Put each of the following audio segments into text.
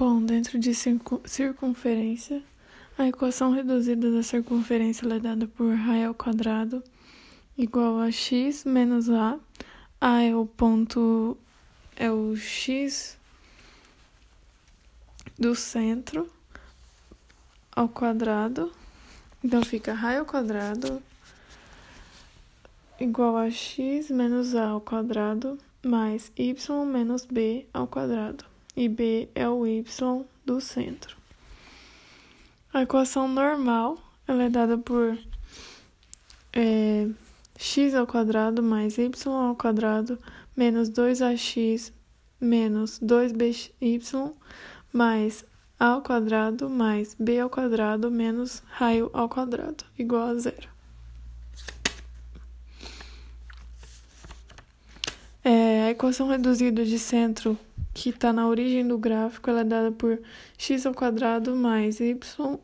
Bom, dentro de circunferência, a equação reduzida da circunferência é dada por raio ao quadrado igual a x menos a. A é o ponto, é o x do centro ao quadrado. Então fica raio ao quadrado igual a x menos a ao quadrado mais y menos b ao quadrado e B é o y do centro. A equação normal ela é dada por é, x ao quadrado mais y ao quadrado menos 2ax menos 2by mais a ao quadrado mais b ao quadrado menos raio ao quadrado igual a zero. É, a equação reduzida de centro que está na origem do gráfico, ela é dada por x ao quadrado mais y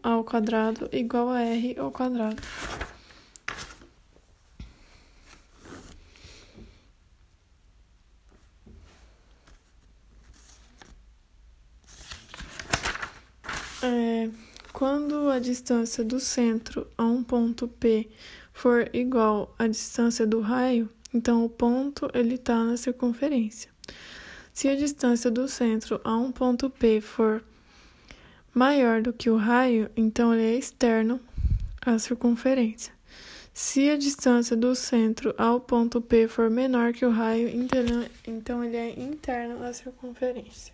ao quadrado igual a r ao quadrado. É, quando a distância do centro a um ponto P for igual à distância do raio, então o ponto ele está na circunferência. Se a distância do centro a um ponto P for maior do que o raio, então ele é externo à circunferência. Se a distância do centro ao ponto P for menor que o raio, então ele é interno à circunferência.